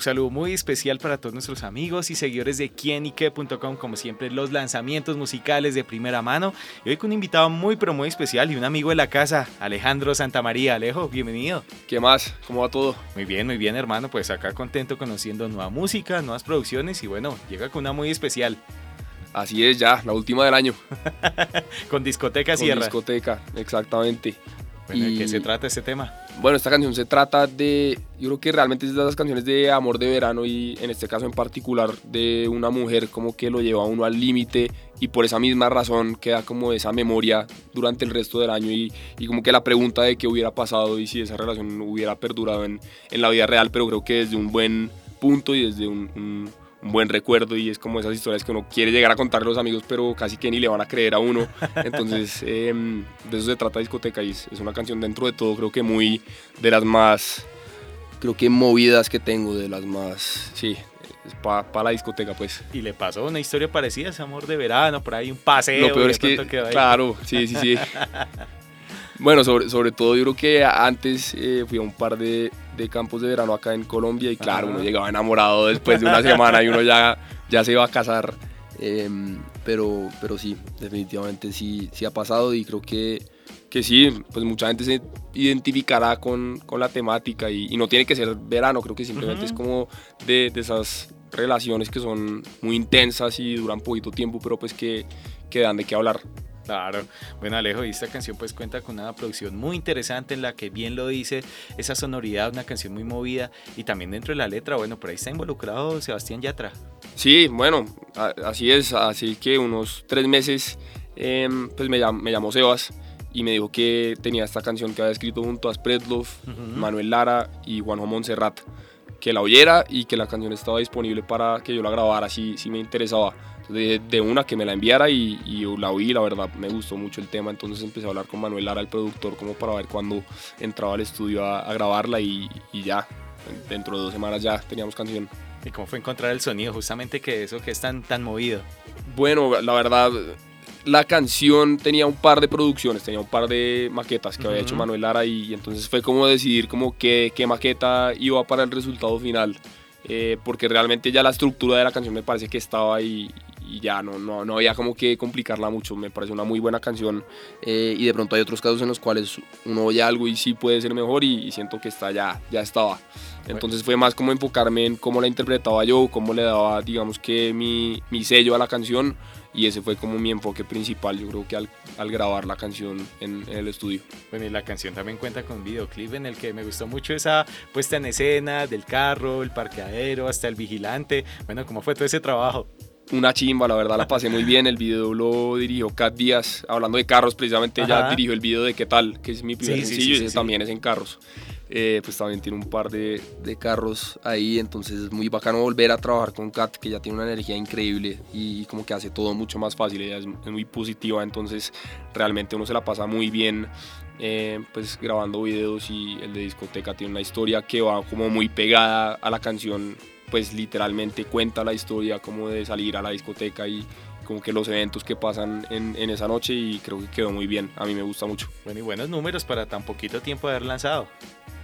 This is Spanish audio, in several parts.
Un saludo muy especial para todos nuestros amigos y seguidores de quienique.com, como siempre los lanzamientos musicales de primera mano. Y hoy con un invitado muy pero muy especial y un amigo de la casa, Alejandro Santamaría. Alejo, bienvenido. ¿Qué más? ¿Cómo va todo? Muy bien, muy bien hermano, pues acá contento conociendo nueva música, nuevas producciones y bueno, llega con una muy especial. Así es, ya, la última del año. con discoteca Con Sierra. discoteca, exactamente. Bueno, ¿De qué se trata este tema? Bueno, esta canción se trata de, yo creo que realmente es de las canciones de amor de verano y en este caso en particular de una mujer como que lo lleva a uno al límite y por esa misma razón queda como esa memoria durante el resto del año y, y como que la pregunta de qué hubiera pasado y si esa relación hubiera perdurado en, en la vida real, pero creo que desde un buen punto y desde un, un- un buen recuerdo y es como esas historias que uno quiere llegar a contarle a los amigos pero casi que ni le van a creer a uno. Entonces em, de eso se trata discoteca y es, es una canción dentro de todo creo que muy de las más creo que movidas que tengo de las más sí es para la discoteca pues. Y le pasó una historia parecida, ese amor de verano, por ahí un paseo. lo peor es que claro sí sí sí bueno sobre, sobre todo yo creo que antes eh, fui a un par de, de campos de verano acá en Colombia y claro Ajá. uno llegaba enamorado después de una semana y uno ya ya se iba a casar Em, pero pero sí definitivamente sí sí ha pasado y creo que que sí, pues mucha gente se identificará con, con la temática y, y no tiene que ser verano, creo que simplemente es como de, de esas relaciones que son muy intensas y duran poquito tiempo, pero pues que, que dan de qué hablar. Claro. Bueno, Alejo, y esta canción pues cuenta con una producción muy interesante en la que bien lo dice, esa sonoridad, una canción muy movida y también dentro de la letra, bueno, por ahí está involucrado Sebastián Yatra. Sí, bueno, así es, así que unos tres meses em, pues me, llam- me llamó Sebas y me dijo que tenía esta canción que había escrito junto a Spreadlove, Ujú. Manuel Lara y Juanjo Montserrat, que la oyera y que la canción estaba disponible para que yo la grabara si, si me interesaba. De, de una que me la enviara y, y yo la oí, la verdad me gustó mucho el tema, entonces empecé a hablar con Manuel Lara, el productor, como para ver cuándo entraba al estudio a, a grabarla y, y ya, dentro de dos semanas ya teníamos canción. ¿Y cómo fue encontrar el sonido justamente que eso que es tan, tan movido? Bueno, la verdad, la canción tenía un par de producciones, tenía un par de maquetas que había hecho Manuel Lara y, y entonces fue como decidir como qué, qué maqueta iba para el resultado final. eh, porque realmente ya la estructura de la canción me parece que estaba ahí y ya no, no, no había como que complicarla mucho. Me parece una muy buena canción eh, y de pronto hay otros casos en los cuales uno oye algo y sí puede ser mejor y, siento que está ya, ya estaba. Entonces fue más como enfocarme en cómo la interpretaba yo, cómo le daba, digamos que mi, mi sello a la canción y ese fue como mi enfoque principal, yo creo que al, al grabar la canción en, en el estudio. Bueno, y la canción también cuenta con videoclip en el que me gustó mucho esa puesta en escena del carro, el parqueadero, hasta el vigilante. Bueno, ¿cómo fue todo ese trabajo? Una chimba, la verdad la pasé muy bien, el video lo dirigió Kat Díaz, hablando de carros precisamente, ella Ajá. dirigió el video de ¿Qué tal? que es mi primer Sí, sencillo sí, y ese sí, sí. también es en carros. Eh, pues también tiene un par de, de carros ahí, entonces es muy bacano volver a trabajar con Kat, que ya tiene una energía increíble y como que hace todo mucho más fácil, ella es, es muy positiva, entonces realmente uno se la pasa muy bien eh, pues grabando videos y el de discoteca tiene una historia que va como muy pegada a la canción, pues literalmente cuenta la historia como de salir a la discoteca y como que los eventos que pasan en, en esa noche y creo que quedó muy bien, a mí me gusta mucho. Bueno, y buenos números para tan poquito tiempo de haber lanzado.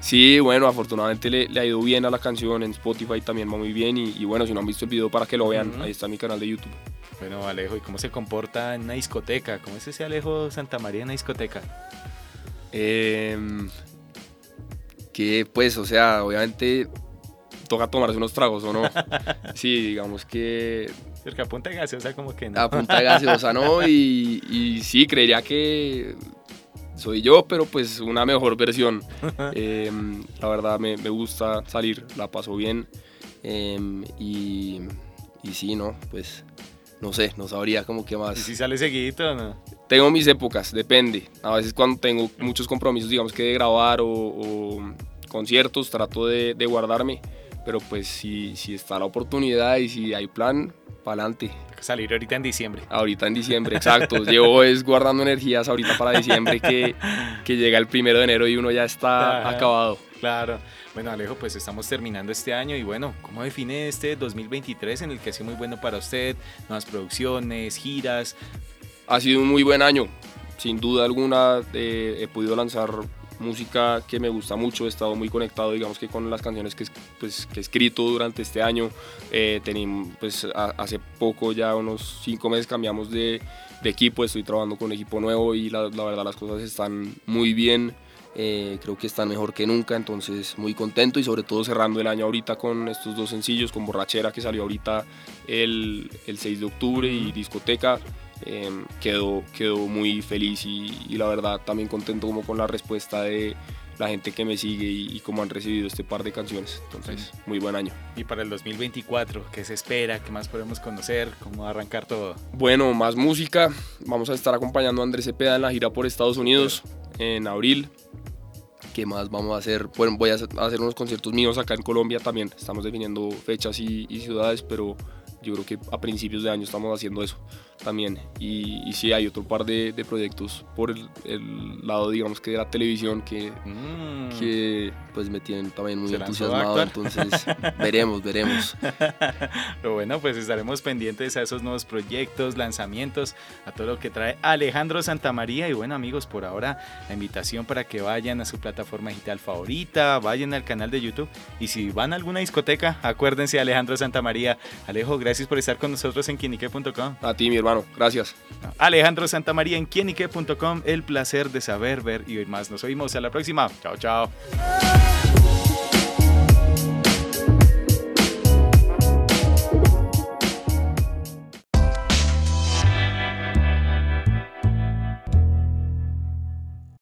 Sí, bueno, afortunadamente le, le ha ido bien a la canción, en Spotify también va muy bien y, y bueno, si no han visto el video para que lo vean, ahí está mi canal de YouTube. Bueno, Alejo, ¿y cómo se comporta en una discoteca? ¿Cómo es ese Alejo Santa María en una discoteca? Em, que pues, o sea, obviamente toca tomarse unos tragos o no. Sí, digamos que Cerca a punta de gaseosa como que no. a punta de gaseosa no y, y sí, creería que soy yo, pero pues una mejor versión. Em, la verdad me, me gusta salir, la paso bien em, y, y sí, ¿no? Pues no sé, no sabría como que ¿Y más. si sale seguidito o no? Tengo mis épocas, depende. A veces cuando tengo muchos compromisos, digamos que de grabar o, o conciertos, trato de, de guardarme. Pero pues si, si está la oportunidad y si hay plan, para adelante. Salir ahorita en diciembre. Ahorita en diciembre, exacto. Llevo es guardando energías ahorita para diciembre que, que llega el primero de enero y uno ya está acabado. Claro. Bueno, Alejo, pues estamos terminando este año y bueno, ¿cómo define este 2023 en el que ha sido muy bueno para usted? Nuevas producciones, giras. Ha sido un muy buen año. Sin duda alguna eh, he podido lanzar música que me gusta mucho, he estado muy conectado digamos que con las canciones que, pues, que he escrito durante este año. Eh, pues, hace poco, ya unos cinco meses cambiamos de, de, equipo, estoy trabajando con un equipo nuevo y la, la verdad las cosas están muy bien. Eh, creo que están mejor que nunca, entonces muy contento y sobre todo cerrando el año ahorita con estos dos sencillos, con Borrachera que salió ahorita el, el 6 de octubre y Discoteca. Em, quedó, quedó muy feliz y, la verdad también contento como con la respuesta de la gente que me sigue y, cómo han recibido este par de canciones. Entonces, muy buen año. Y para el 2024, ¿qué se espera? ¿Qué más podemos conocer? ¿Cómo va a arrancar todo? Bueno, más música. Vamos a estar acompañando a Andrés Cepeda en la gira por Estados Unidos en abril. ¿Qué más vamos a hacer? Bueno, voy a hacer unos conciertos míos acá en Colombia también. Estamos definiendo fechas y, y ciudades, pero yo creo que a principios de año estamos haciendo eso también. Y, y sí, hay otro par de, de proyectos por el, el, lado, digamos, que de la televisión que, mm. que pues me tienen también muy entusiasmado. Entonces, veremos, veremos. Pero bueno, pues estaremos pendientes a esos nuevos proyectos, lanzamientos, a todo lo que trae Alejandro Santamaría. Y bueno, amigos, por ahora la invitación para que vayan a su plataforma digital favorita, vayan al canal de YouTube. Y si van a alguna discoteca, acuérdense de Alejandro Santamaría. Alejo, gracias por estar con nosotros en quienique.com. A ti, mi hermano. Gracias. Alejandro Santamaría en quienique.com. El placer de saber, ver y oír más. Nos oímos a la próxima. Chao, chao.